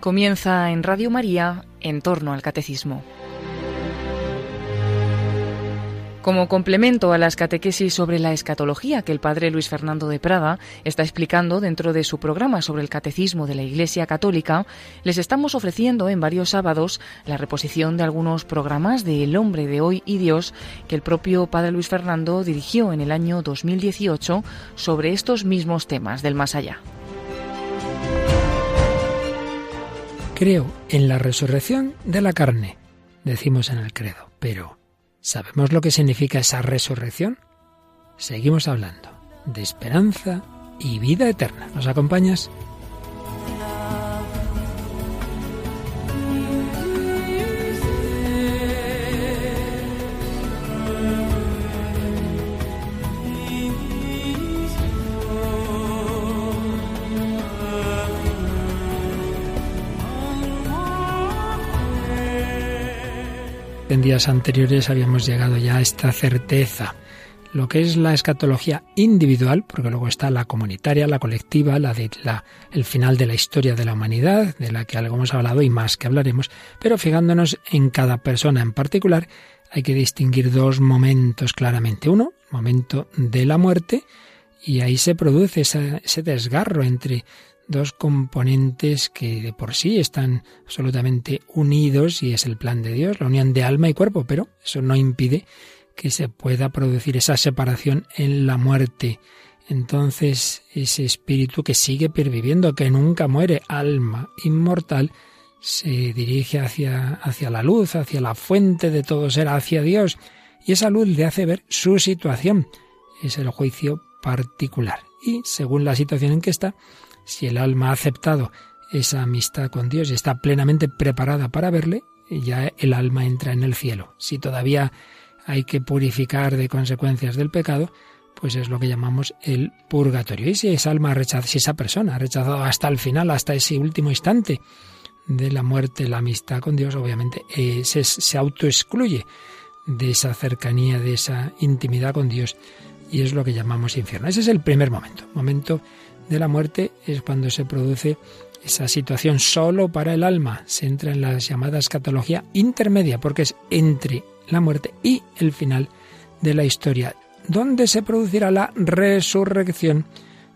Comienza en Radio María en torno al catecismo. Como complemento a las catequesis sobre la escatología que el padre Luis Fernando de Prada está explicando dentro de su programa sobre el catecismo de la Iglesia Católica, les estamos ofreciendo en varios sábados la reposición de algunos programas de El hombre de hoy y Dios que el propio padre Luis Fernando dirigió en el año 2018 sobre estos mismos temas del más allá. Creo en la resurrección de la carne, decimos en el credo, pero ¿sabemos lo que significa esa resurrección? Seguimos hablando de esperanza y vida eterna. ¿Nos acompañas? En días anteriores habíamos llegado ya a esta certeza. Lo que es la escatología individual, porque luego está la comunitaria, la colectiva, la de la, el final de la historia de la humanidad, de la que algo hemos hablado y más que hablaremos, pero fijándonos en cada persona en particular, hay que distinguir dos momentos claramente. Uno, momento de la muerte, y ahí se produce ese desgarro entre dos componentes que de por sí están absolutamente unidos y es el plan de Dios, la unión de alma y cuerpo, pero eso no impide que se pueda producir esa separación en la muerte. Entonces ese espíritu que sigue perviviendo, que nunca muere, alma inmortal, se dirige hacia, hacia la luz, hacia la fuente de todo ser, hacia Dios, y esa luz le hace ver su situación. Es el juicio particular. Y según la situación en que está, si el alma ha aceptado esa amistad con Dios y está plenamente preparada para verle, ya el alma entra en el cielo. Si todavía hay que purificar de consecuencias del pecado, pues es lo que llamamos el purgatorio. Y si esa alma ha si esa persona ha rechazado hasta el final, hasta ese último instante de la muerte, la amistad con Dios, obviamente eh, se, se autoexcluye de esa cercanía, de esa intimidad con Dios, y es lo que llamamos infierno. Ese es el primer momento, momento de la muerte es cuando se produce esa situación solo para el alma. Se entra en la llamada escatología intermedia, porque es entre la muerte y el final de la historia, donde se producirá la resurrección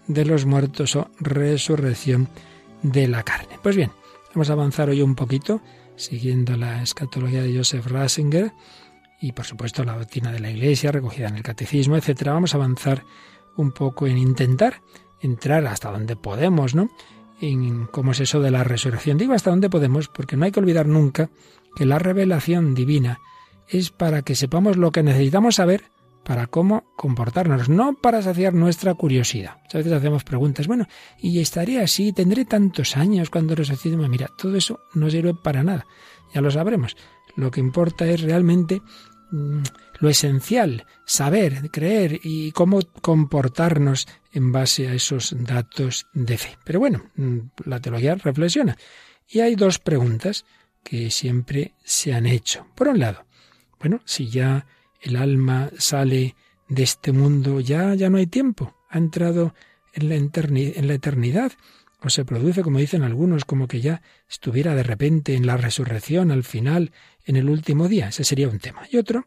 de los muertos o resurrección de la carne. Pues bien, vamos a avanzar hoy un poquito, siguiendo la escatología de Joseph Ratzinger y por supuesto la doctrina de la Iglesia recogida en el catecismo, etcétera. Vamos a avanzar un poco en intentar entrar hasta donde podemos, ¿no? En cómo es eso de la resurrección. Digo hasta donde podemos porque no hay que olvidar nunca que la revelación divina es para que sepamos lo que necesitamos saber para cómo comportarnos, no para saciar nuestra curiosidad. A veces hacemos preguntas, bueno, ¿y estaré así? ¿Tendré tantos años cuando resucite? Mira, todo eso no sirve para nada, ya lo sabremos. Lo que importa es realmente lo esencial, saber, creer y cómo comportarnos en base a esos datos de fe. Pero bueno, mm, la teología reflexiona. Y hay dos preguntas que siempre se han hecho. Por un lado, bueno, si ya el alma sale de este mundo, ya, ya no hay tiempo, ha entrado en la, en la eternidad, o se produce, como dicen algunos, como que ya estuviera de repente en la resurrección al final, en el último día. Ese sería un tema. Y otro,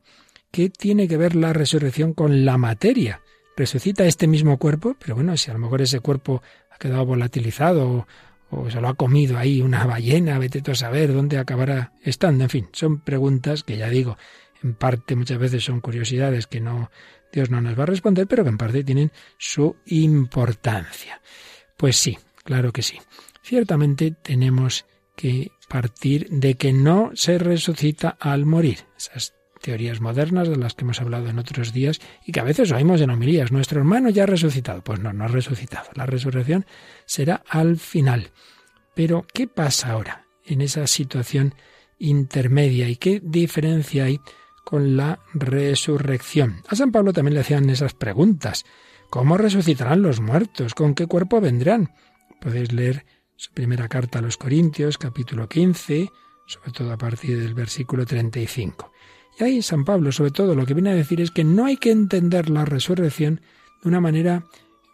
¿qué tiene que ver la resurrección con la materia? resucita este mismo cuerpo, pero bueno, si a lo mejor ese cuerpo ha quedado volatilizado o, se lo ha comido ahí una ballena, vete tú a saber dónde acabará estando. En fin, son preguntas que ya digo, en parte muchas veces son curiosidades que no Dios no nos va a responder, pero que en parte tienen su importancia. Pues sí, claro que sí. Ciertamente tenemos que partir de que no se resucita al morir. Esas teorías modernas de las que hemos hablado en otros días y que a veces oímos en homilías. Nuestro hermano ya ha resucitado. Pues no, no ha resucitado. La resurrección será al final. Pero, ¿qué pasa ahora en esa situación intermedia y qué diferencia hay con la resurrección? A San Pablo también le hacían esas preguntas. ¿Cómo resucitarán los muertos? ¿Con qué cuerpo vendrán? Podéis leer su primera carta a los Corintios, capítulo 15, sobre todo a partir del versículo 35. Y ahí San Pablo, sobre todo, lo que viene a decir es que no hay que entender la resurrección de una manera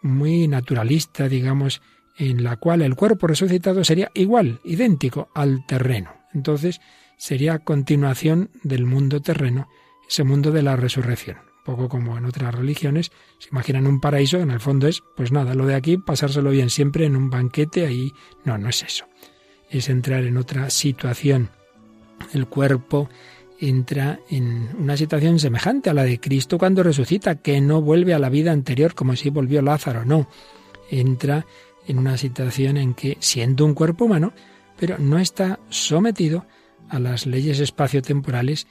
muy naturalista, digamos, en la cual el cuerpo resucitado sería igual, idéntico al terreno. Entonces sería continuación del mundo terreno, ese mundo de la resurrección. Poco como en otras religiones, se imaginan un paraíso, en el fondo es, pues nada, lo de aquí, pasárselo bien siempre en un banquete, ahí no, no es eso. Es entrar en otra situación. El cuerpo entra en una situación semejante a la de Cristo cuando resucita, que no vuelve a la vida anterior como si volvió Lázaro, no. Entra en una situación en que, siendo un cuerpo humano, pero no está sometido a las leyes espaciotemporales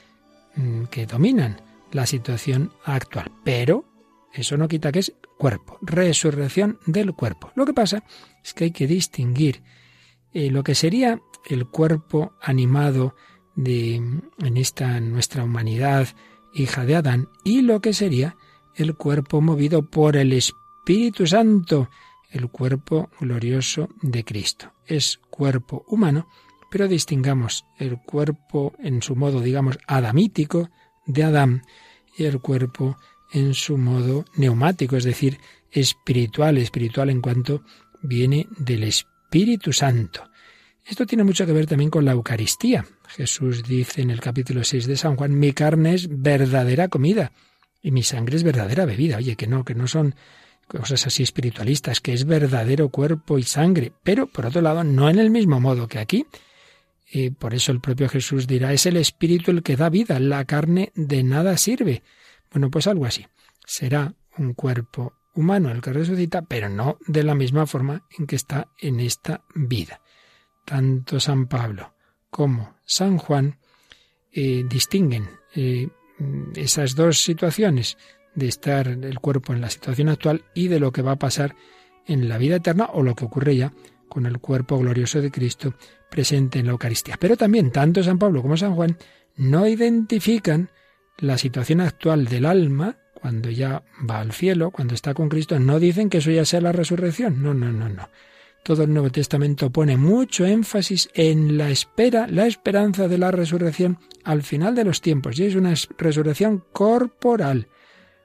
mm, que dominan la situación actual. Pero eso no quita que es cuerpo, resurrección del cuerpo. Lo que pasa es que hay que distinguir eh, lo que sería el cuerpo animado de, en esta nuestra humanidad, hija de Adán, y lo que sería el cuerpo movido por el Espíritu Santo, el cuerpo glorioso de Cristo. Es cuerpo humano, pero distingamos el cuerpo en su modo, digamos, adamítico de Adán y el cuerpo en su modo neumático, es decir, espiritual, espiritual en cuanto viene del Espíritu Santo. Esto tiene mucho que ver también con la Eucaristía. Jesús dice en el capítulo 6 de San Juan, mi carne es verdadera comida y mi sangre es verdadera bebida. Oye, que no, que no son cosas así espiritualistas, que es verdadero cuerpo y sangre, pero por otro lado, no en el mismo modo que aquí. Y por eso el propio Jesús dirá, es el espíritu el que da vida, la carne de nada sirve. Bueno, pues algo así. Será un cuerpo humano el que resucita, pero no de la misma forma en que está en esta vida. Tanto San Pablo como San Juan eh, distinguen eh, esas dos situaciones de estar el cuerpo en la situación actual y de lo que va a pasar en la vida eterna o lo que ocurre ya con el cuerpo glorioso de Cristo presente en la Eucaristía. Pero también tanto San Pablo como San Juan no identifican la situación actual del alma cuando ya va al cielo, cuando está con Cristo, no dicen que eso ya sea la resurrección. No, no, no, no. Todo el Nuevo Testamento pone mucho énfasis en la espera, la esperanza de la resurrección al final de los tiempos. Y es una resurrección corporal.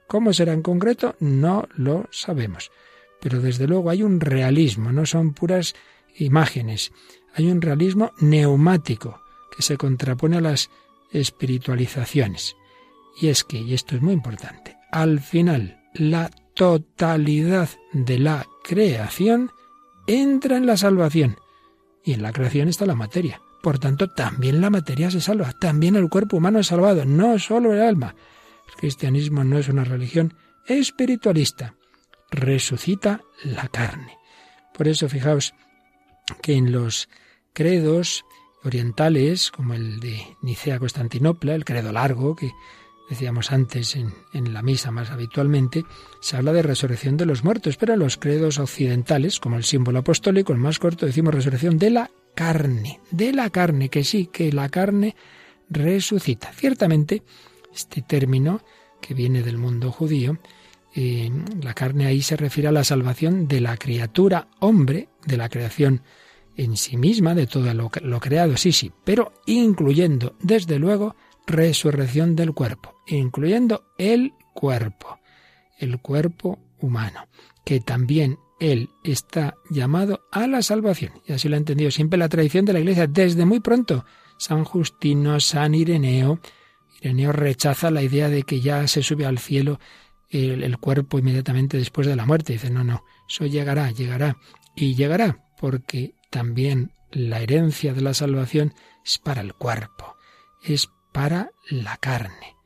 ¿Cómo será en concreto? No lo sabemos. Pero desde luego hay un realismo, no son puras imágenes. Hay un realismo neumático que se contrapone a las espiritualizaciones. Y es que, y esto es muy importante, al final la totalidad de la creación entra en la salvación. Y en la creación está la materia. Por tanto, también la materia se salva, también el cuerpo humano es salvado, no solo el alma. El cristianismo no es una religión espiritualista, resucita la carne. Por eso fijaos que en los credos orientales, como el de Nicea-Constantinopla, el credo largo que decíamos antes en, en, la misa más habitualmente, se habla de resurrección de los muertos, pero en los credos occidentales, como el símbolo apostólico, el más corto, decimos resurrección de la carne, de la carne, que sí, que la carne resucita. Ciertamente, este término, que viene del mundo judío, eh, la carne ahí se refiere a la salvación de la criatura hombre, de la creación en sí misma, de todo lo, lo creado, sí, sí, pero incluyendo, desde luego, resurrección del cuerpo, incluyendo el cuerpo, el cuerpo humano, que también él está llamado a la salvación. Y así lo ha entendido siempre la tradición de la Iglesia desde muy pronto. San Justino, San Ireneo, Ireneo rechaza la idea de que ya se sube al cielo el, cuerpo inmediatamente después de la muerte. Dice, no, no, eso llegará, llegará. Y llegará porque también la herencia de la salvación es para el cuerpo, es para la carne.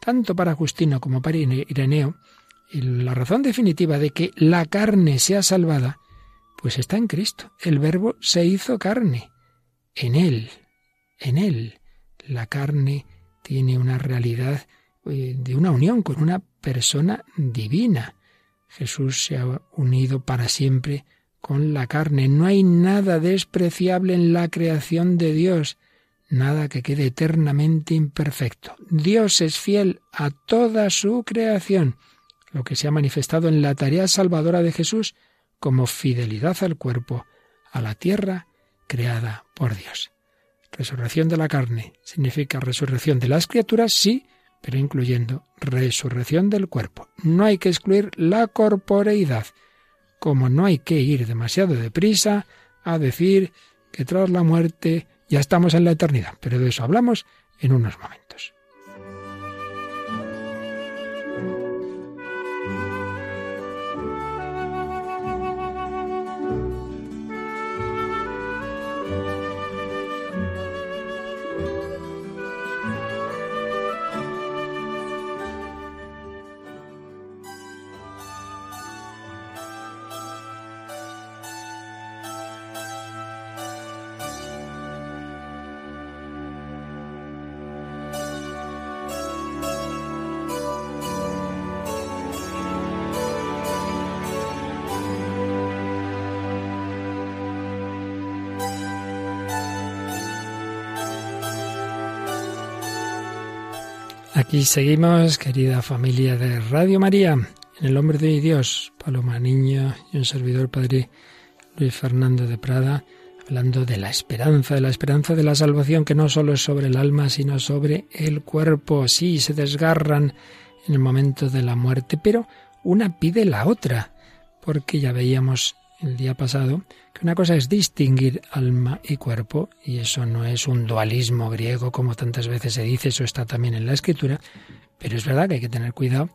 Tanto para Justino como para Ireneo, la razón definitiva de que la carne sea salvada, pues está en Cristo. El verbo se hizo carne. En Él, en Él, la carne tiene una realidad eh, de una unión con una persona divina. Jesús se ha unido para siempre con la carne. No hay nada despreciable en la creación de Dios, nada que quede eternamente imperfecto. Dios es fiel a toda su creación, lo que se ha manifestado en la tarea salvadora de Jesús como fidelidad al cuerpo, a la tierra creada por Dios. Resurrección de la carne significa resurrección de las criaturas, sí, pero incluyendo resurrección del cuerpo. No hay que excluir la corporeidad. Como no hay que ir demasiado deprisa a decir que tras la muerte ya estamos en la eternidad. Pero de eso hablamos en unos momentos. Aquí seguimos, querida familia de Radio María, en el nombre de Dios, Paloma Niño y un servidor Padre Luis Fernando de Prada, hablando de la esperanza, de la esperanza de la salvación que no solo es sobre el alma, sino sobre el cuerpo. Sí, se desgarran en el momento de la muerte, pero una pide la otra, porque ya veíamos el día pasado que una cosa es distinguir alma y cuerpo, y eso no es un dualismo griego como tantas veces se dice, eso está también en la escritura, pero es verdad que hay que tener cuidado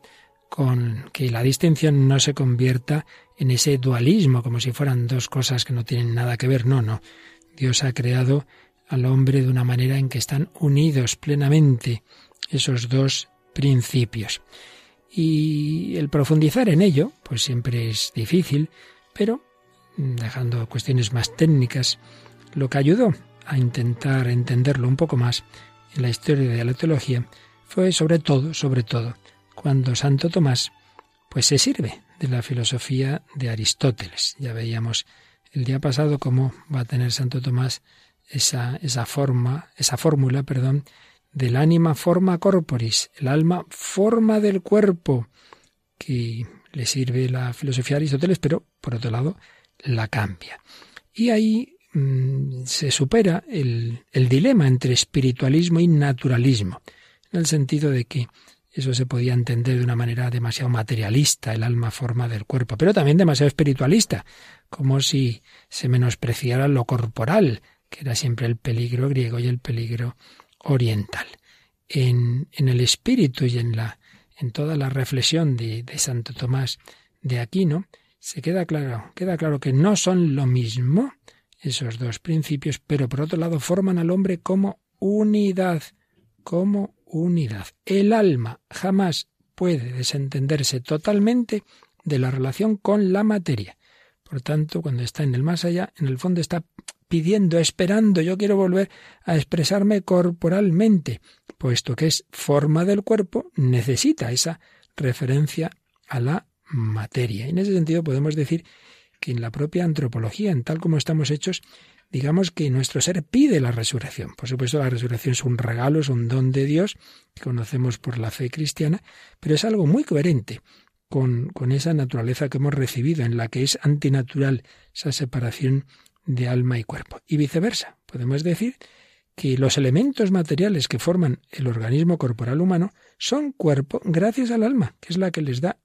con que la distinción no se convierta en ese dualismo, como si fueran dos cosas que no tienen nada que ver. No, no. Dios ha creado al hombre de una manera en que están unidos plenamente esos dos principios. Y el profundizar en ello, pues siempre es difícil, pero dejando cuestiones más técnicas, lo que ayudó a intentar entenderlo un poco más en la historia de la teología fue sobre todo, sobre todo, cuando Santo Tomás pues se sirve de la filosofía de Aristóteles. Ya veíamos el día pasado cómo va a tener Santo Tomás esa, esa forma, esa fórmula, perdón, del ánima forma corporis, el alma forma del cuerpo, que le sirve la filosofía de Aristóteles, pero por otro lado la cambia. Y ahí mm, se supera el, el dilema entre espiritualismo y naturalismo, en el sentido de que eso se podía entender de una manera demasiado materialista, el alma forma del cuerpo, pero también demasiado espiritualista, como si se menospreciara lo corporal, que era siempre el peligro griego y el peligro oriental. En, en el espíritu y en la en toda la reflexión de, de Santo Tomás de Aquino, se queda claro, queda claro que no son lo mismo esos dos principios, pero por otro lado forman al hombre como unidad, como unidad. El alma jamás puede desentenderse totalmente de la relación con la materia. Por tanto, cuando está en el más allá, en el fondo está pidiendo, esperando, yo quiero volver a expresarme corporalmente, puesto que es forma del cuerpo, necesita esa referencia a la materia. En ese sentido podemos decir que en la propia antropología, en tal como estamos hechos, digamos que nuestro ser pide la resurrección. Por supuesto, la resurrección es un regalo, es un don de Dios que conocemos por la fe cristiana, pero es algo muy coherente con, con esa naturaleza que hemos recibido, en la que es antinatural esa separación de alma y cuerpo. Y viceversa, podemos decir que los elementos materiales que forman el organismo corporal humano son cuerpo gracias al alma, que es la que les da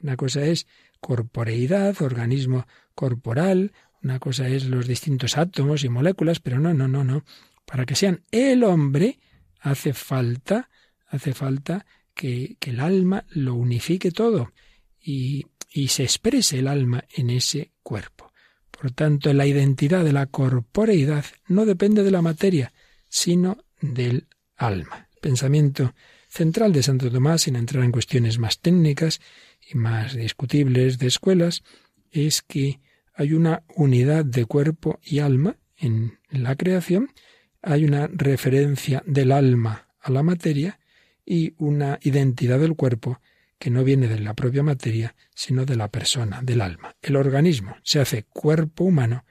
Una cosa es corporeidad, organismo corporal, una cosa es los distintos átomos y moléculas, pero no, no, no, no. Para que sean el hombre hace falta, hace falta que, que el alma lo unifique todo y, y se exprese el alma en ese cuerpo. Por tanto, la identidad de la corporeidad no depende de la materia, sino del alma. pensamiento central de Santo Tomás, sin entrar en cuestiones más técnicas y más discutibles de escuelas, es que hay una unidad de cuerpo y alma en la creación, hay una referencia del alma a la materia y una identidad del cuerpo que no viene de la propia materia, sino de la persona, del alma. El organismo se hace cuerpo humano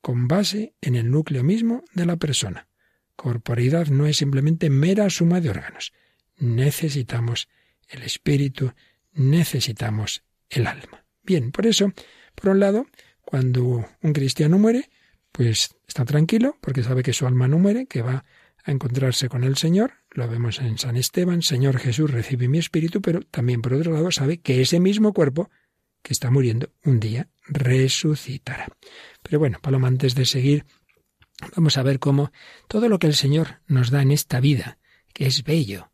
con base en el núcleo mismo de la persona. Corporeidad no es simplemente mera suma de órganos, necesitamos el espíritu, necesitamos el alma. Bien, por eso, por un lado, cuando un cristiano muere, pues está tranquilo porque sabe que su alma no muere, que va a encontrarse con el Señor, lo vemos en San Esteban, Señor Jesús recibe mi espíritu, pero también por otro lado sabe que ese mismo cuerpo que está muriendo, un día resucitará. Pero bueno, Paloma, antes de seguir, vamos a ver cómo todo lo que el Señor nos da en esta vida, que es bello,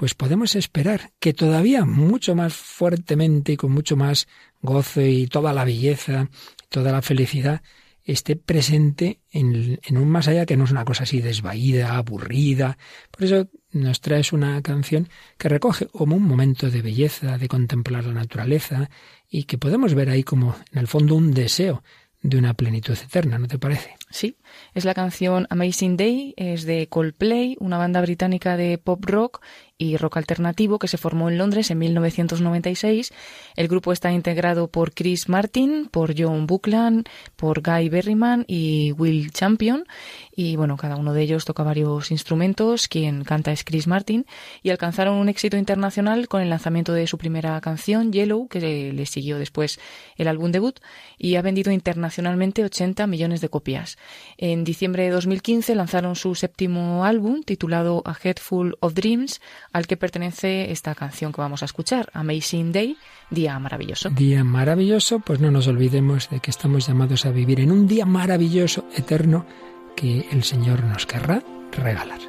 pues podemos esperar que todavía mucho más fuertemente y con mucho más gozo y toda la belleza, toda la felicidad, esté presente en, en, un más allá que no es una cosa así desvaída, aburrida. Por eso nos traes una canción que recoge como un momento de belleza, de contemplar la naturaleza y que podemos ver ahí como en el fondo un deseo de una plenitud eterna, ¿no te parece? Sí, es la canción Amazing Day, es de Coldplay, una banda británica de pop rock y rock alternativo que se formó en Londres en 1996. El grupo está integrado por Chris Martin, por John Buckland, por Guy Berryman y Will Champion. Y bueno, cada uno de ellos toca varios instrumentos. Quien canta es Chris Martin. Y alcanzaron un éxito internacional con el lanzamiento de su primera canción, Yellow, que le siguió después el álbum debut, y ha vendido internacionalmente 80 millones de copias. En diciembre de 2015 lanzaron su séptimo álbum, titulado A Head Full of Dreams, al que pertenece esta canción que vamos a escuchar, Amazing Day, Día Maravilloso. Día maravilloso, pues no nos olvidemos de que estamos llamados a vivir en un día maravilloso, eterno, que el Señor nos querrá regalar.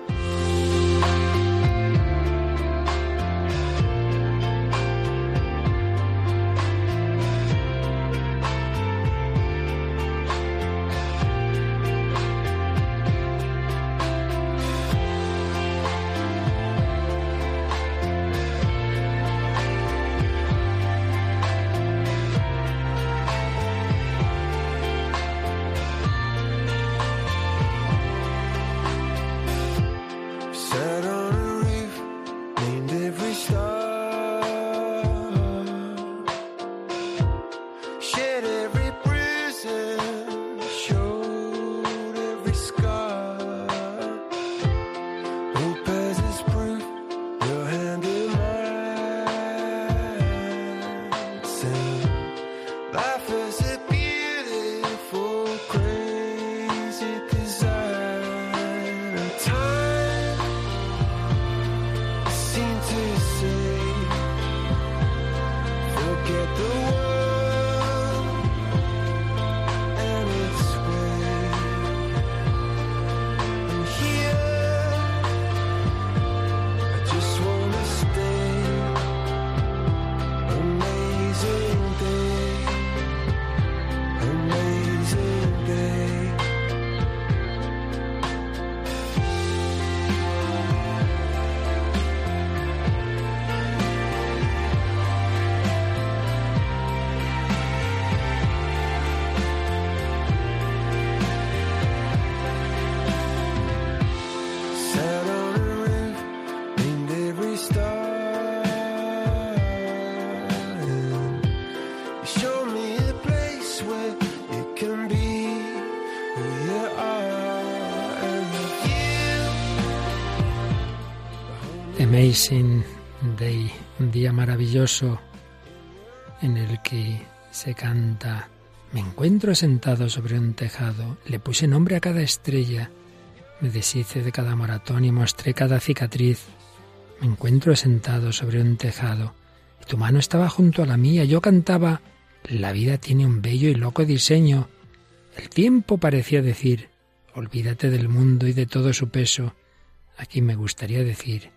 Amazing Day, un día maravilloso en el que se canta Me encuentro sentado sobre un tejado, le puse nombre a cada estrella, me deshice de cada maratón y mostré cada cicatriz. Me encuentro sentado sobre un tejado, tu mano estaba junto a la mía, yo cantaba La vida tiene un bello y loco diseño. El tiempo parecía decir Olvídate del mundo y de todo su peso. Aquí me gustaría decir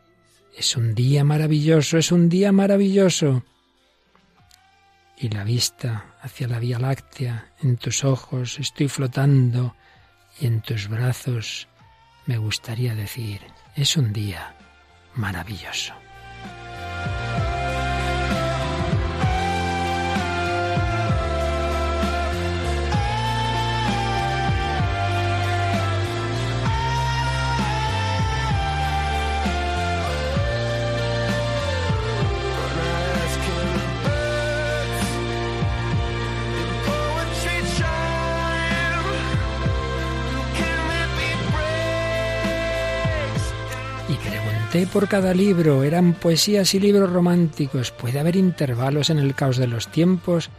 es un día maravilloso, es un día maravilloso. Y la vista hacia la Vía Láctea, en tus ojos estoy flotando y en tus brazos me gustaría decir, es un día maravilloso. Por cada libro, eran poesías y libros románticos. ¿Puede haber intervalos en el caos de los tiempos?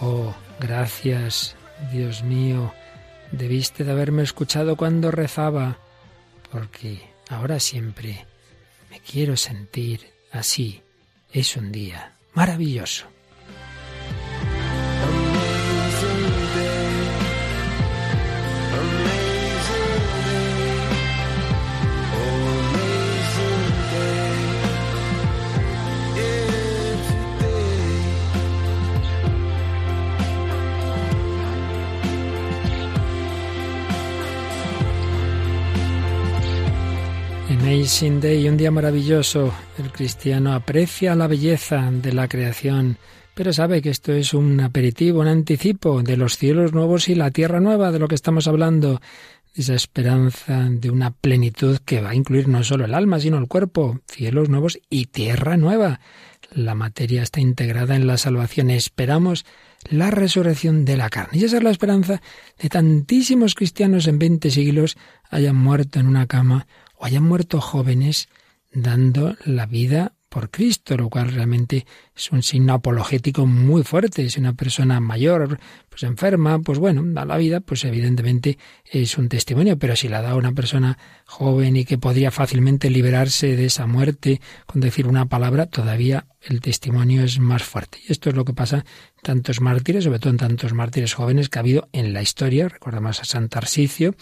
Oh, gracias, Dios mío, debiste de haberme escuchado cuando rezaba, porque ahora siempre me quiero sentir así. Es un día maravilloso. Amazing Day, un día maravilloso. El cristiano aprecia la belleza de la creación, pero sabe que esto es un aperitivo, un anticipo de los cielos nuevos y la tierra nueva, de lo que estamos hablando, esa esperanza de una plenitud que va a incluir no solo el alma, sino el cuerpo, cielos nuevos y tierra nueva. La materia está integrada en la salvación. Esperamos la resurrección de la carne. Y esa es la esperanza de tantísimos cristianos en veinte siglos hayan muerto en una cama hayan muerto jóvenes dando la vida por Cristo, lo cual realmente es un signo apologético muy fuerte. Si una persona mayor, pues enferma, pues bueno, da la vida, pues evidentemente es un testimonio, pero si la da una persona joven y que podría fácilmente liberarse de esa muerte con decir una palabra, todavía el testimonio es más fuerte. Y esto es lo que pasa en tantos mártires, sobre todo en tantos mártires jóvenes que ha habido en la historia. Recordamos a San Tarsicio,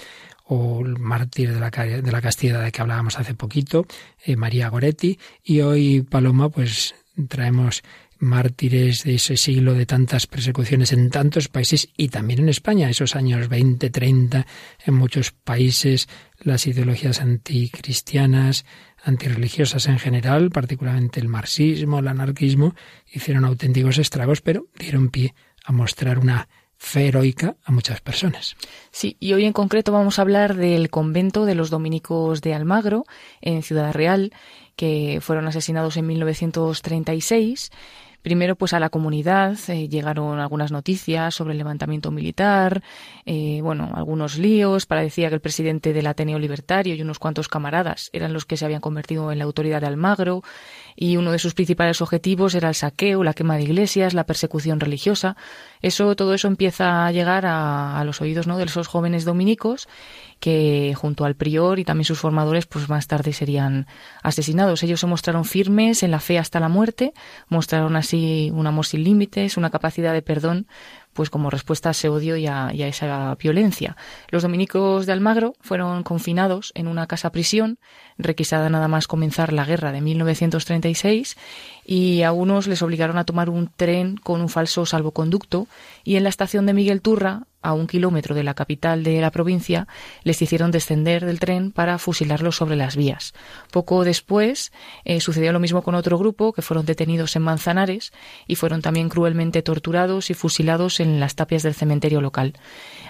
o el mártir de la, de la Castilla de que hablábamos hace poquito, eh, María Goretti, y hoy, Paloma, pues traemos mártires de ese siglo de tantas persecuciones en tantos países y también en España, esos años 20, 30, en muchos países las ideologías anticristianas, antirreligiosas en general, particularmente el marxismo, el anarquismo, hicieron auténticos estragos, pero dieron pie a mostrar una fe heroica a muchas personas. Sí, y hoy en concreto vamos a hablar del convento de los dominicos de Almagro, en Ciudad Real, que fueron asesinados en 1936 Primero, pues a la comunidad eh, llegaron algunas noticias sobre el levantamiento militar, eh, bueno, algunos líos. Parecía que el presidente del Ateneo Libertario y unos cuantos camaradas eran los que se habían convertido en la autoridad de Almagro y uno de sus principales objetivos era el saqueo, la quema de iglesias, la persecución religiosa. Eso, todo eso empieza a llegar a, a los oídos ¿no? de esos jóvenes dominicos que junto al prior y también sus formadores, pues más tarde serían asesinados. Ellos se mostraron firmes en la fe hasta la muerte, mostraron así un amor sin límites, una capacidad de perdón pues como respuesta a ese odio y a, esa violencia. Los dominicos de Almagro fueron confinados en una casa prisión, requisada nada más comenzar la guerra de 1936, y a unos les obligaron a tomar un tren con un falso salvoconducto, y en la estación de Miguel Turra, a un kilómetro de la capital de la provincia, les hicieron descender del tren para fusilarlos sobre las vías. Poco después eh, sucedió lo mismo con otro grupo que fueron detenidos en Manzanares y fueron también cruelmente torturados y fusilados en las tapias del cementerio local.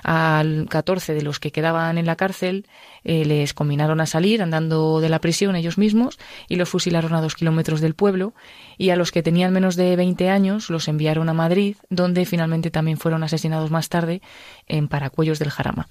Al 14 de los que quedaban en la cárcel eh, les combinaron a salir andando de la prisión ellos mismos y los fusilaron a dos kilómetros del pueblo y a los que tenían menos de 20 años los enviaron a Madrid donde finalmente también fueron asesinados más tarde en Paracuellos del Jarama.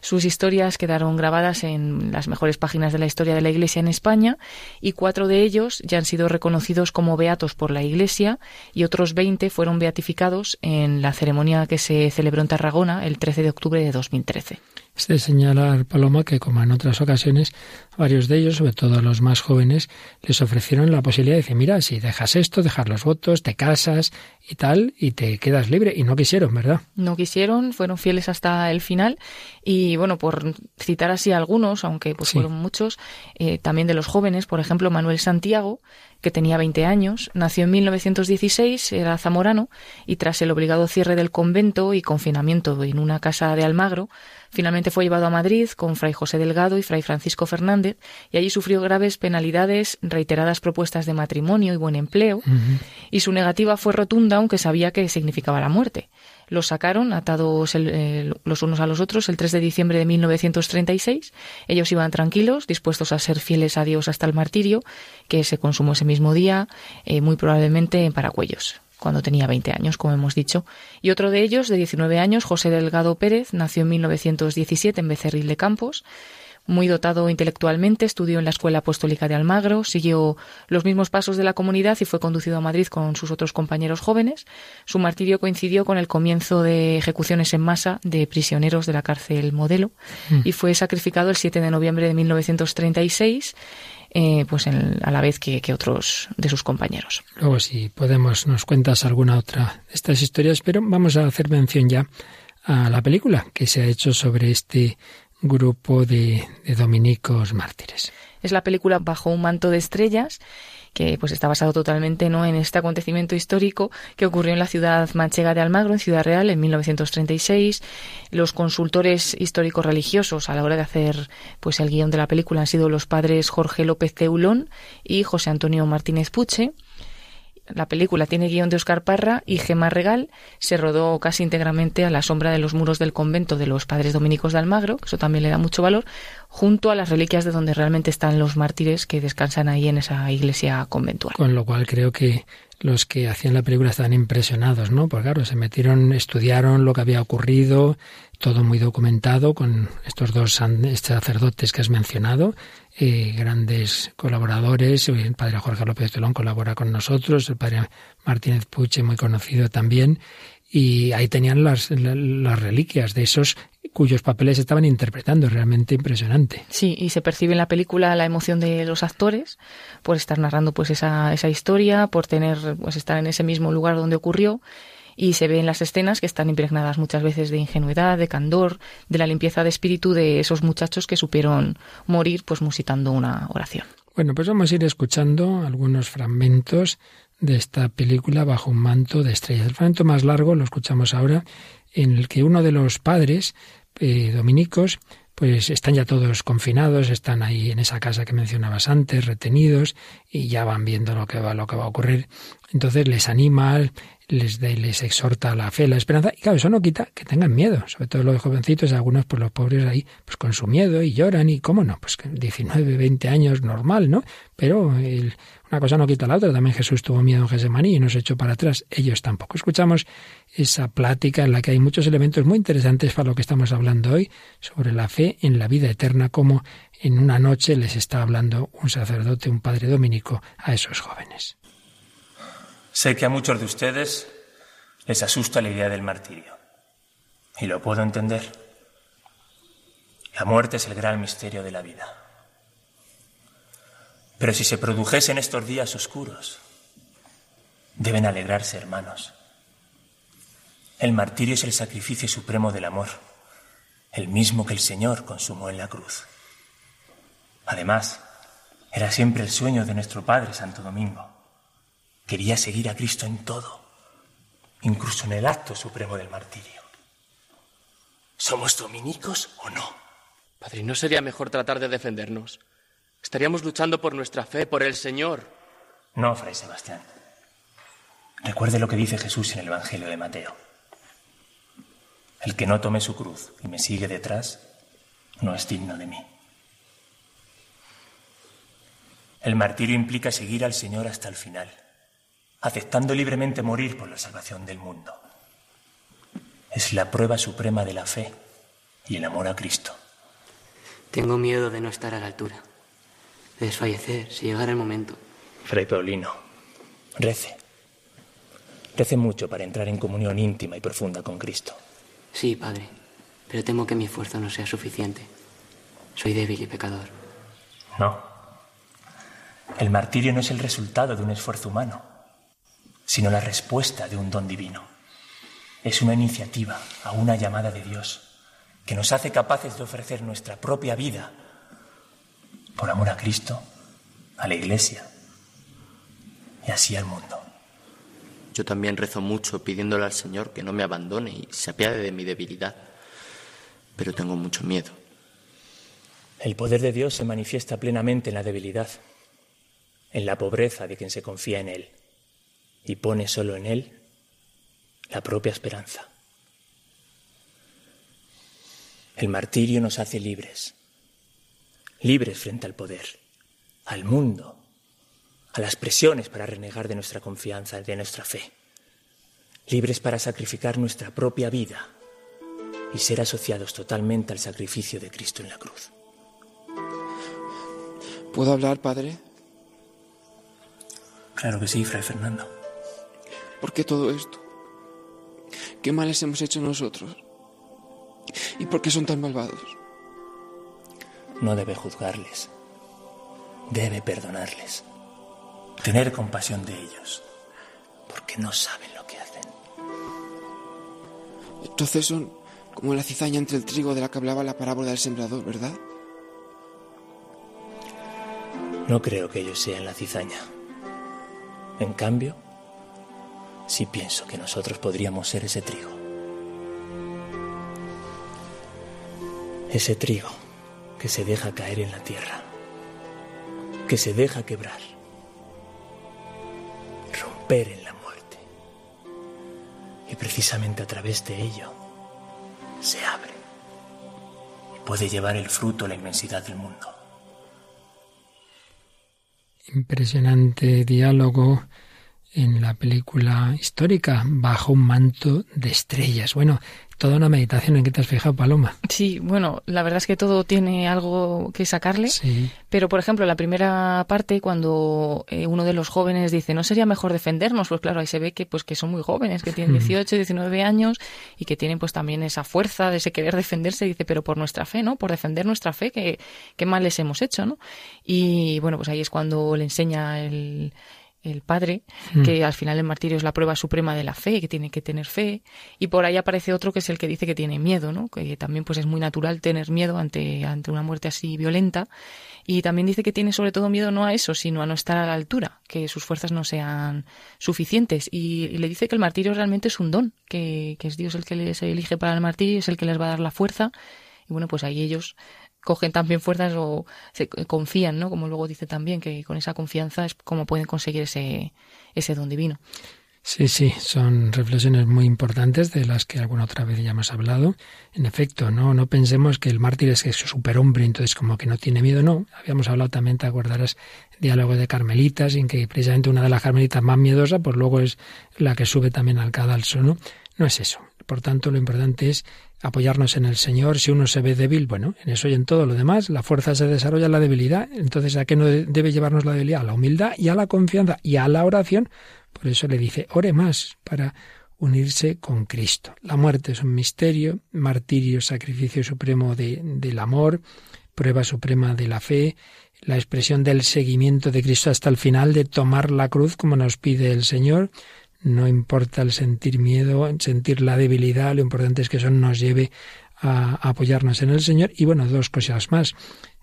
Sus historias quedaron grabadas en las mejores páginas de la historia de la Iglesia en España y cuatro de ellos ya han sido reconocidos como beatos por la Iglesia y otros 20 fueron beatificados en la ceremonia que se celebró en Tarragona el 13 de octubre de 2013. Es de señalar, Paloma, que como en otras ocasiones, varios de ellos, sobre todo los más jóvenes, les ofrecieron la posibilidad de decir, mira, si dejas esto, dejar los votos, te casas y tal, y te quedas libre. Y no quisieron, ¿verdad? No quisieron, fueron fieles hasta el final. Y bueno, por citar así algunos, aunque pues fueron muchos, eh, también de los jóvenes, por ejemplo, Manuel Santiago, que tenía 20 años, nació en 1916, era zamorano, y tras el obligado cierre del convento y confinamiento en una casa de Almagro, Finalmente fue llevado a Madrid con Fray José Delgado y Fray Francisco Fernández y allí sufrió graves penalidades, reiteradas propuestas de matrimonio y buen empleo y su negativa fue rotunda aunque sabía que significaba la muerte. Los sacaron atados los unos a los otros el 3 de diciembre de 1936. Ellos iban tranquilos, dispuestos a ser fieles a Dios hasta el martirio, que se consumó ese mismo día, eh, muy probablemente en Paracuellos cuando tenía 20 años, como hemos dicho. Y otro de ellos, de 19 años, José Delgado Pérez, nació en 1917 en Becerril de Campos. Muy dotado intelectualmente, estudió en la Escuela Apostólica de Almagro, siguió los mismos pasos de la comunidad y fue conducido a Madrid con sus otros compañeros jóvenes. Su martirio coincidió con el comienzo de ejecuciones en masa de prisioneros de la cárcel Modelo mm. y fue sacrificado el 7 de noviembre de 1936 eh, pues a la vez que, otros de sus compañeros. Luego, si podemos, nos cuentas alguna otra de estas historias, pero vamos a hacer mención ya a la película que se ha hecho sobre este grupo de, dominicos mártires. Es la película Bajo un manto de estrellas que pues está basado totalmente ¿no? en este acontecimiento histórico que ocurrió en la ciudad manchega de Almagro, en Ciudad Real, en 1936. Los consultores históricos religiosos a la hora de hacer pues el guion de la película han sido los padres Jorge López Teulón y José Antonio Martínez Puche. La película tiene guion de Oscar Parra y Gemma Regal. Se rodó casi íntegramente a la sombra de los muros del convento de los padres dominicos de Almagro, que eso también le da mucho valor, junto a las reliquias de donde realmente están los mártires que descansan ahí en esa iglesia conventual. Con lo cual creo que los que hacían la película estaban impresionados, ¿no? Porque claro, se metieron, estudiaron lo que había ocurrido, todo muy documentado con estos dos sacerdotes que has mencionado, eh, grandes colaboradores. El padre Jorge López Telón colabora con nosotros, el padre Martínez Puche, muy conocido también. Y ahí tenían las, las reliquias de esos cuyos papeles estaban interpretando, realmente impresionante. Sí, y se percibe en la película la emoción de los actores por estar narrando pues esa, esa historia, por tener pues estar en ese mismo lugar donde ocurrió y se ve en las escenas que están impregnadas muchas veces de ingenuidad, de candor, de la limpieza de espíritu de esos muchachos que supieron morir pues musitando una oración. Bueno, pues vamos a ir escuchando algunos fragmentos de esta película bajo un manto de estrellas. El fragmento más largo lo escuchamos ahora en el que uno de los padres eh, dominicos pues están ya todos confinados, están ahí en esa casa que mencionabas antes, retenidos, y ya van viendo lo que va, lo que va a ocurrir. Entonces les anima, les, les exhorta la fe, la esperanza, y claro, eso no quita que tengan miedo, sobre todo los jovencitos, algunos, pues los pobres ahí, pues con su miedo y lloran, y cómo no, pues 19, 20 años, normal, ¿no? Pero una cosa no quita la otra, también Jesús tuvo miedo en Gesemaní y nos echó para atrás, ellos tampoco. Escuchamos esa plática en la que hay muchos elementos muy interesantes para lo que estamos hablando hoy, sobre la fe en la vida eterna, como en una noche les está hablando un sacerdote, un padre dominico, a esos jóvenes. Sé que a muchos de ustedes les asusta la idea del martirio. Y lo puedo entender. La muerte es el gran misterio de la vida. Pero si se produjesen estos días oscuros, deben alegrarse, hermanos. El martirio es el sacrificio supremo del amor, el mismo que el Señor consumó en la cruz. Además, era siempre el sueño de nuestro Padre Santo Domingo Quería seguir a Cristo en todo, incluso en el acto supremo del martirio. ¿Somos dominicos o no? Padre, ¿no sería mejor tratar de defendernos? Estaríamos luchando por nuestra fe, por el Señor. No, Fray Sebastián. Recuerde lo que dice Jesús en el Evangelio de Mateo. El que no tome su cruz y me sigue detrás no es digno de mí. El martirio implica seguir al Señor hasta el final aceptando libremente morir por la salvación del mundo. Es la prueba suprema de la fe y el amor a Cristo. Tengo miedo de no estar a la altura, de desfallecer si llegara el momento. Fray Paulino, rece. Rece mucho para entrar en comunión íntima y profunda con Cristo. Sí, Padre, pero temo que mi esfuerzo no sea suficiente. Soy débil y pecador. No. El martirio no es el resultado de un esfuerzo humano sino la respuesta de un don divino. Es una iniciativa a una llamada de Dios que nos hace capaces de ofrecer nuestra propia vida por amor a Cristo, a la Iglesia y así al mundo. Yo también rezo mucho pidiéndole al Señor que no me abandone y se apiade de mi debilidad, pero tengo mucho miedo. El poder de Dios se manifiesta plenamente en la debilidad, en la pobreza de quien se confía en Él y pone solo en Él la propia esperanza. El martirio nos hace libres, libres frente al poder, al mundo, a las presiones para renegar de nuestra confianza, de nuestra fe, libres para sacrificar nuestra propia vida y ser asociados totalmente al sacrificio de Cristo en la cruz. ¿Puedo hablar, Padre? Claro que sí, Fray Fernando. ¿Por qué todo esto? ¿Qué males hemos hecho nosotros? ¿Y por qué son tan malvados? No debe juzgarles. Debe perdonarles. Tener compasión de ellos. Porque no saben lo que hacen. Entonces son como la cizaña entre el trigo de la que hablaba la parábola del sembrador, ¿verdad? No creo que ellos sean la cizaña. En cambio, sí pienso que nosotros podríamos ser ese trigo. Ese trigo que se deja caer en la tierra, que se deja quebrar, romper en la muerte. Y precisamente a través de ello se abre y puede llevar el fruto a la inmensidad del mundo. Impresionante diálogo en la película histórica Bajo un manto de estrellas. Bueno, toda una meditación en qué te has fijado, Paloma. Sí, bueno, la verdad es que todo tiene algo que sacarle. Sí. Pero, por ejemplo, la primera parte, cuando eh, uno de los jóvenes dice, ¿no sería mejor defendernos? Pues claro, ahí se ve que, pues, que son muy jóvenes, que tienen 18, 19 años y que tienen pues también esa fuerza de ese querer defenderse. Dice, pero por nuestra fe, ¿no? Por defender nuestra fe, que qué mal les hemos hecho, ¿no? Y bueno, pues ahí es cuando le enseña el, el padre, hmm. que al final el martirio es la prueba suprema de la fe, que tiene que tener fe, y por ahí aparece otro que es el que dice que tiene miedo, ¿no? Que también pues es muy natural tener miedo ante, ante una muerte así violenta, y también dice que tiene sobre todo miedo no a eso, sino a no estar a la altura, que sus fuerzas no sean suficientes, y, le dice que el martirio realmente es un don, que, que es Dios el que les elige para el martirio, es el que les va a dar la fuerza, y bueno, pues ahí ellos cogen también fuerzas o se confían, ¿no? Como luego dice también, que con esa confianza es como pueden conseguir ese, ese don divino. Sí, sí, son reflexiones muy importantes de las que alguna otra vez ya hemos hablado. En efecto, no, no pensemos que el mártir es que es superhombre, entonces como que no tiene miedo, no. Habíamos hablado también, te acordarás, diálogo de carmelitas, en que precisamente una de las carmelitas más miedosas, pues luego es la que sube también al cadalso, ¿no? No es eso. Por tanto, lo importante es apoyarnos en el Señor. Si uno se ve débil, bueno, en eso y en todo lo demás, la fuerza se desarrolla en la debilidad. Entonces, ¿a qué no debe llevarnos la debilidad? A la humildad y a la confianza y a la oración. Por eso le dice, ore más para unirse con Cristo. La muerte es un misterio, martirio, sacrificio supremo de, del amor, prueba suprema de la fe, la expresión del seguimiento de Cristo hasta el final, de tomar la cruz como nos pide el Señor, no importa el sentir miedo, sentir la debilidad, lo importante es que eso nos lleve a apoyarnos en el Señor. Y bueno, dos cosas más.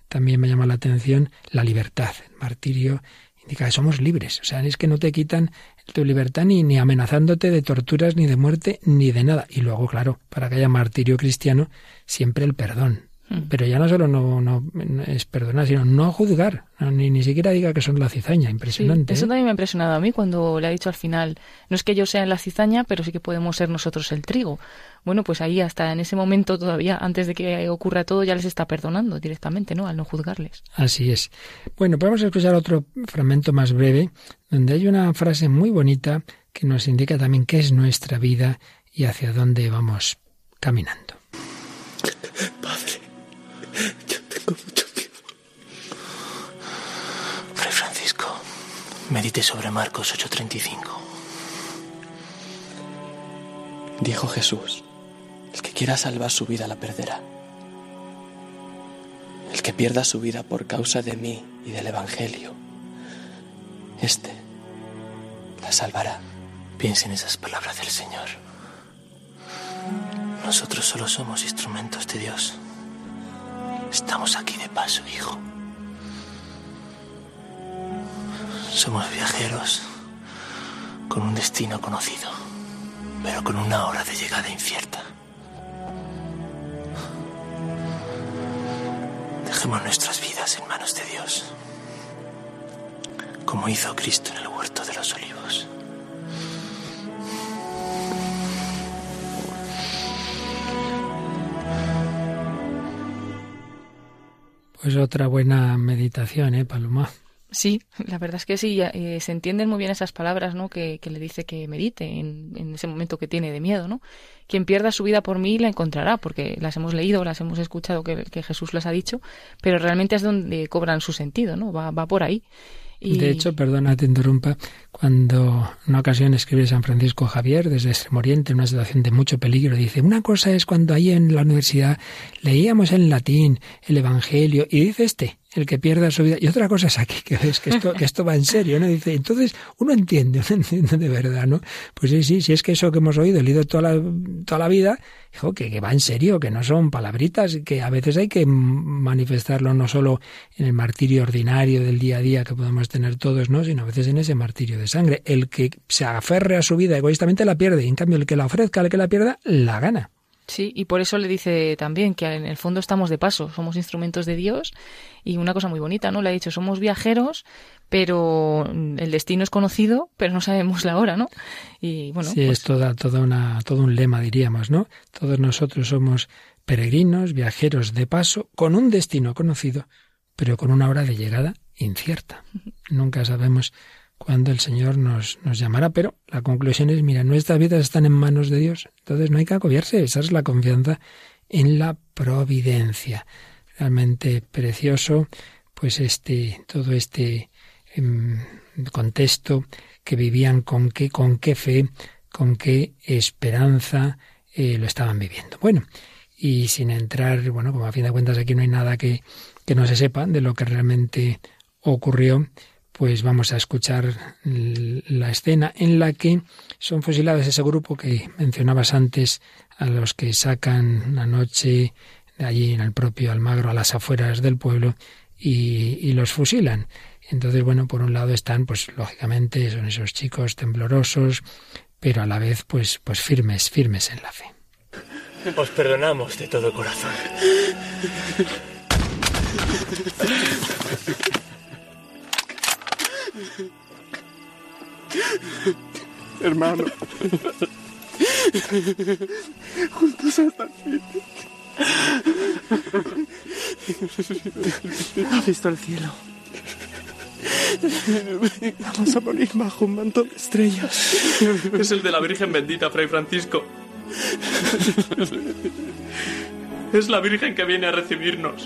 También me llama la atención la libertad. El martirio indica que somos libres. O sea, es que no te quitan tu libertad ni, ni amenazándote de torturas, ni de muerte, ni de nada. Y luego, claro, para que haya martirio cristiano, siempre el perdón. Mm. Pero ya no solo no, no, es perdonar, sino no juzgar, ni, ni siquiera diga que son la cizaña, impresionante. eso ¿eh? también me ha impresionado a mí cuando le ha dicho al final, no es que yo sea la cizaña, pero sí que podemos ser nosotros el trigo. Bueno, pues ahí hasta en ese momento todavía, antes de que ocurra todo, ya les está perdonando directamente, ¿no? Al no juzgarles. Así es. Bueno, podemos escuchar otro fragmento más breve, donde hay una frase muy bonita que nos indica también qué es nuestra vida y hacia dónde vamos caminando. Padre medite sobre Marcos 8:35. Dijo Jesús, el que quiera salvar su vida la perderá. El que pierda su vida por causa de mí y del Evangelio, este la salvará. Piense en esas palabras del Señor. Nosotros solo somos instrumentos de Dios. Estamos aquí de paso, hijo. Somos viajeros con un destino conocido, pero con una hora de llegada incierta. Dejemos nuestras vidas en manos de Dios, como hizo Cristo en el huerto de los olivos. Pues otra buena meditación, ¿eh, Paloma? Sí, la verdad es que sí, eh, se entienden muy bien esas palabras, ¿no? Que, le dice que medite en, ese momento que tiene de miedo, ¿no? Quien pierda su vida por mí la encontrará, porque las hemos leído, las hemos escuchado que, Jesús las ha dicho, pero realmente es donde cobran su sentido, ¿no? Va, va por ahí. De hecho, perdona, te interrumpa, cuando en una ocasión escribe San Francisco Javier desde Extremo Oriente, en una situación de mucho peligro, dice, una cosa es cuando ahí en la universidad leíamos en latín el Evangelio, y dice este, el que pierda su vida. Y otra cosa es aquí, que ves que esto, que esto va en serio, ¿no? Dice, entonces uno entiende, uno entiende de verdad, ¿no? Pues sí, sí, si es que eso que hemos oído, leído toda la, toda la vida, dijo que, que va en serio, que no son palabritas, que a veces hay que manifestarlo no solo en el martirio ordinario del día a día que podemos tener todos, ¿no? Sino a veces en ese martirio de sangre. El que se aferre a su vida egoístamente la pierde, y en cambio el que la ofrezca, el que la pierda, la gana. Sí, y por eso le dice también que en el fondo estamos de paso, somos instrumentos de Dios y una cosa muy bonita, ¿no? Le ha dicho, somos viajeros, pero el destino es conocido, pero no sabemos la hora, ¿no? Y bueno, sí, pues es toda, toda una, todo un lema, diríamos, ¿no? Todos nosotros somos peregrinos, viajeros de paso, con un destino conocido, pero con una hora de llegada incierta. Nunca sabemos cuando el Señor nos, nos llamará. Pero la conclusión es, mira, nuestras vidas están en manos de Dios, entonces no hay que agobiarse, esa es la confianza en la providencia. Realmente precioso, pues este, todo este em, contexto que vivían con qué, con qué fe, con qué esperanza eh, lo estaban viviendo. Bueno, y sin entrar, bueno, como a fin de cuentas aquí no hay nada que, que no se sepa de lo que realmente ocurrió, pues vamos a escuchar la escena en la que son fusilados ese grupo que mencionabas antes, a los que sacan la noche de allí en el propio Almagro, a las afueras del pueblo, y, los fusilan. Entonces, bueno, por un lado están, pues lógicamente, son esos chicos temblorosos, pero a la vez, pues, pues firmes, firmes en la fe. Os perdonamos de todo corazón. Hermano. Juntos hasta el fin. ¿Ha visto el cielo? Vamos a morir bajo un manto de estrellas. Es el de la Virgen bendita, Fray Francisco. Es la Virgen que viene a recibirnos.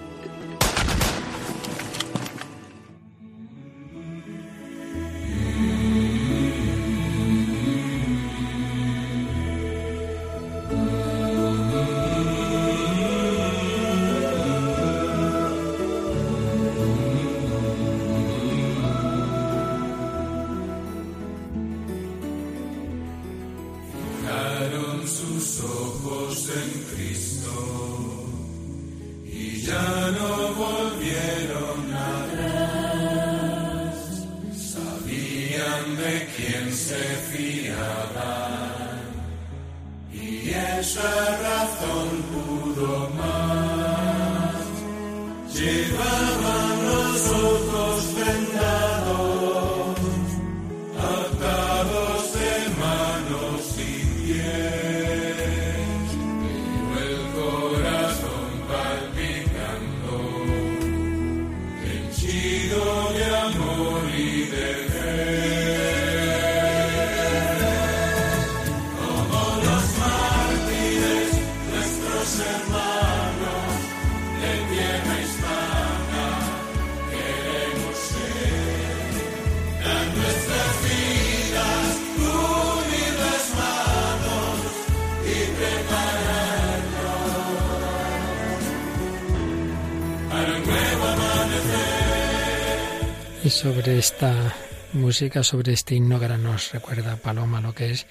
sobre esta música, sobre este himno que nos recuerda Paloma lo que es,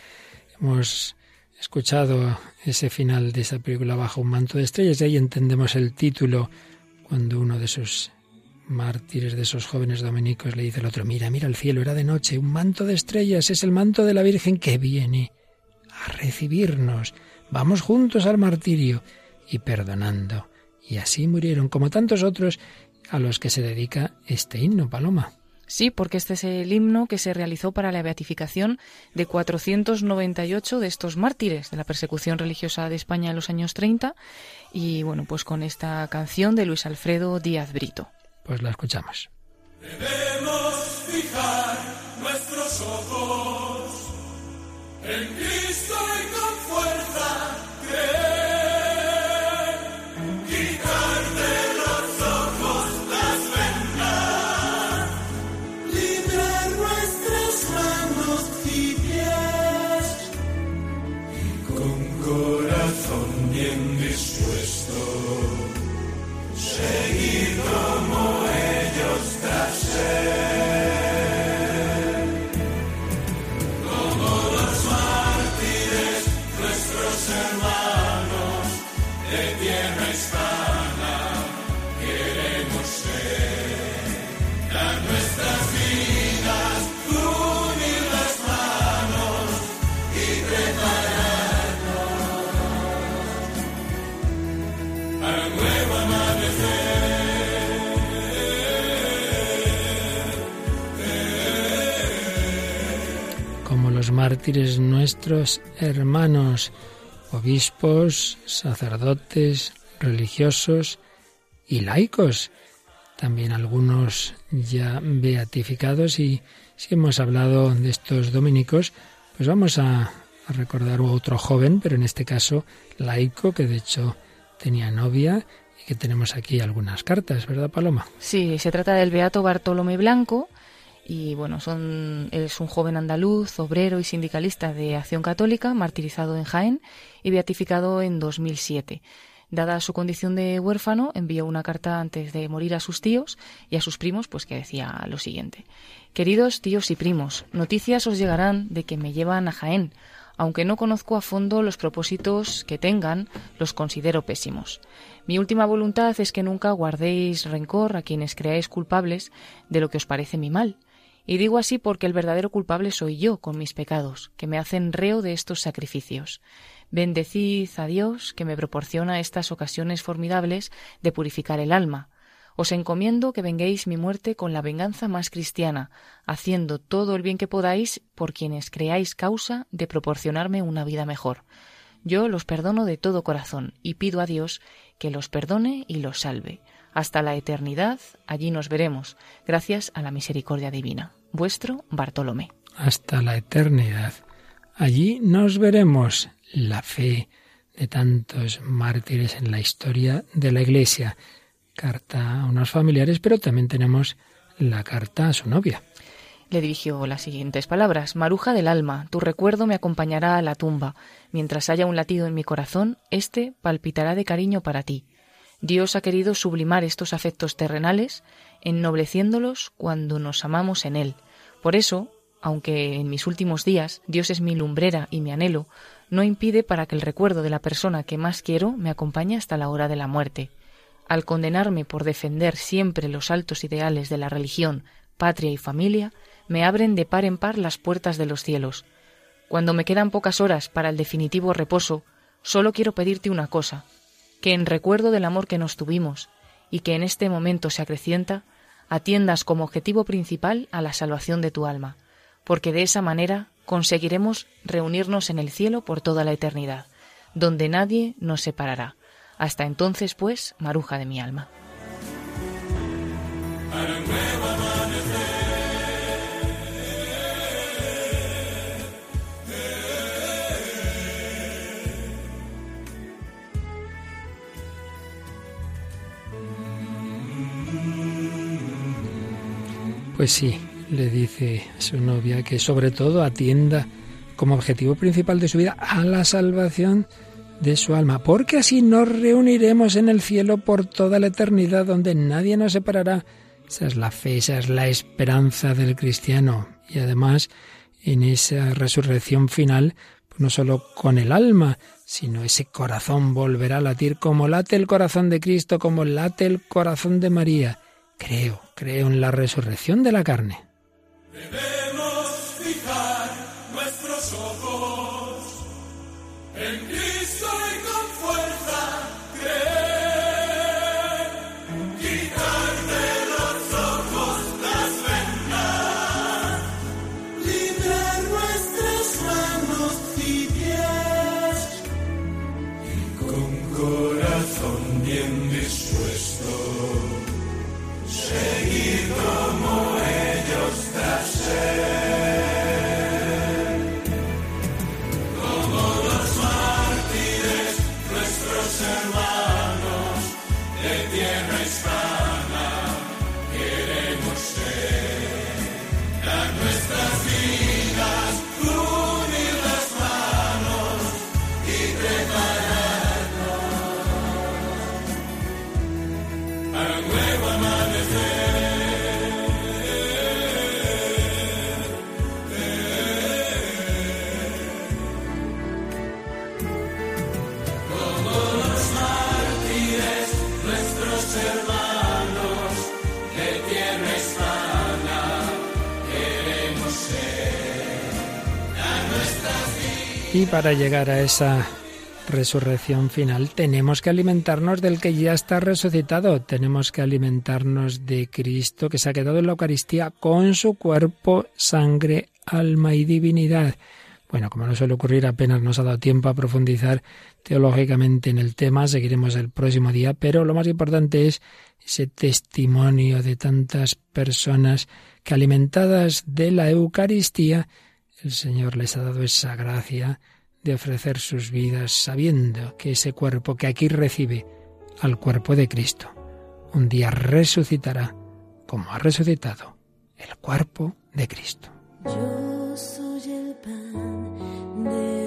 hemos escuchado ese final de esa película bajo un manto de estrellas y ahí entendemos el título cuando uno de esos mártires, de esos jóvenes dominicos, le dice al otro, mira, mira el cielo, era de noche, un manto de estrellas, es el manto de la Virgen que viene a recibirnos. Vamos juntos al martirio y perdonando. Y así murieron, como tantos otros, a los que se dedica este himno, Paloma. Sí, porque este es el himno que se realizó para la beatificación de 498 de estos mártires de la persecución religiosa de España en los años 30 y bueno, pues con esta canción de Luis Alfredo Díaz Brito. Pues la escuchamos. Debemos fijar nuestros ojos en mártires nuestros hermanos, obispos, sacerdotes, religiosos y laicos, también algunos ya beatificados y si hemos hablado de estos dominicos, pues vamos a, a recordar a otro joven, pero en este caso laico, que de hecho tenía novia y que tenemos aquí algunas cartas, ¿verdad, Paloma? Sí, se trata del beato Bartolomé Blanco, y bueno, son, es un joven andaluz, obrero y sindicalista de Acción Católica, martirizado en Jaén y beatificado en 2007. Dada su condición de huérfano, envió una carta antes de morir a sus tíos y a sus primos, pues que decía lo siguiente. Queridos tíos y primos, noticias os llegarán de que me llevan a Jaén. Aunque no conozco a fondo los propósitos que tengan, los considero pésimos. Mi última voluntad es que nunca guardéis rencor a quienes creáis culpables de lo que os parece mi mal y digo así porque el verdadero culpable soy yo con mis pecados, que me hacen reo de estos sacrificios. Bendecid a Dios que me proporciona estas ocasiones formidables de purificar el alma. Os encomiendo que venguéis mi muerte con la venganza más cristiana, haciendo todo el bien que podáis por quienes creáis causa de proporcionarme una vida mejor. Yo los perdono de todo corazón y pido a Dios que los perdone y los salve. Hasta la eternidad, allí nos veremos, gracias a la misericordia divina vuestro Bartolomé. Hasta la eternidad. Allí nos veremos la fe de tantos mártires en la historia de la Iglesia. Carta a unos familiares, pero también tenemos la carta a su novia. Le dirigió las siguientes palabras. Maruja del alma, tu recuerdo me acompañará a la tumba. Mientras haya un latido en mi corazón, éste palpitará de cariño para ti. Dios ha querido sublimar estos afectos terrenales, ennobleciéndolos cuando nos amamos en Él. Por eso, aunque en mis últimos días Dios es mi lumbrera y mi anhelo, no impide para que el recuerdo de la persona que más quiero me acompañe hasta la hora de la muerte. Al condenarme por defender siempre los altos ideales de la religión, patria y familia, me abren de par en par las puertas de los cielos. Cuando me quedan pocas horas para el definitivo reposo, solo quiero pedirte una cosa, que en recuerdo del amor que nos tuvimos y que en este momento se acrecienta, atiendas como objetivo principal a la salvación de tu alma, porque de esa manera conseguiremos reunirnos en el cielo por toda la eternidad, donde nadie nos separará. Hasta entonces, pues, maruja de mi alma. Pues sí, le dice su novia que sobre todo atienda como objetivo principal de su vida a la salvación de su alma, porque así nos reuniremos en el cielo por toda la eternidad donde nadie nos separará. Esa es la fe, esa es la esperanza del cristiano. Y además, en esa resurrección final, pues no solo con el alma, sino ese corazón volverá a latir como late el corazón de Cristo, como late el corazón de María. Creo, creo en la resurrección de la carne. Y para llegar a esa resurrección final tenemos que alimentarnos del que ya está resucitado, tenemos que alimentarnos de Cristo que se ha quedado en la Eucaristía con su cuerpo, sangre, alma y divinidad. Bueno, como no suele ocurrir, apenas nos ha dado tiempo a profundizar teológicamente en el tema, seguiremos el próximo día, pero lo más importante es ese testimonio de tantas personas que alimentadas de la Eucaristía el Señor les ha dado esa gracia de ofrecer sus vidas sabiendo que ese cuerpo que aquí recibe al cuerpo de Cristo un día resucitará como ha resucitado el cuerpo de Cristo. Yo soy el pan de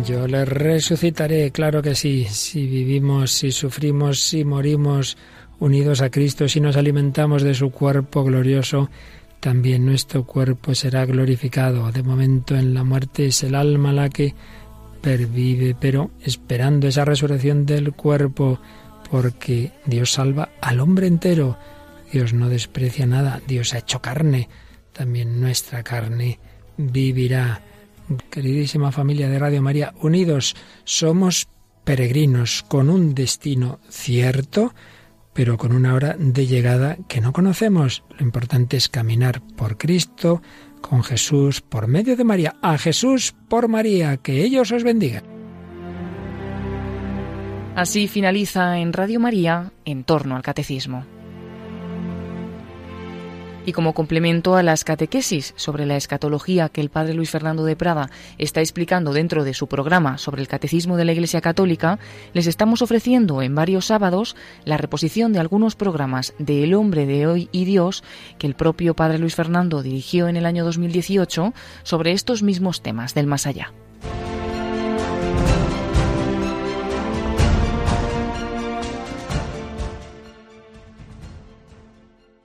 Yo le resucitaré, claro que sí, si vivimos, si sufrimos, si morimos unidos a Cristo, si nos alimentamos de su cuerpo glorioso, también nuestro cuerpo será glorificado. De momento en la muerte es el alma la que pervive, pero esperando esa resurrección del cuerpo, porque Dios salva al hombre entero. Dios no desprecia nada, Dios ha hecho carne, también nuestra carne vivirá. Queridísima familia de Radio María, unidos somos peregrinos con un destino cierto, pero con una hora de llegada que no conocemos. Lo importante es caminar por Cristo, con Jesús, por medio de María, a Jesús por María, que ellos os bendigan. Así finaliza en Radio María en torno al catecismo. Y como complemento a las catequesis sobre la escatología que el padre Luis Fernando de Prada está explicando dentro de su programa sobre el catecismo de la Iglesia Católica, les estamos ofreciendo en varios sábados la reposición de algunos programas de El hombre de hoy y Dios que el propio padre Luis Fernando dirigió en el año 2018 sobre estos mismos temas del más allá.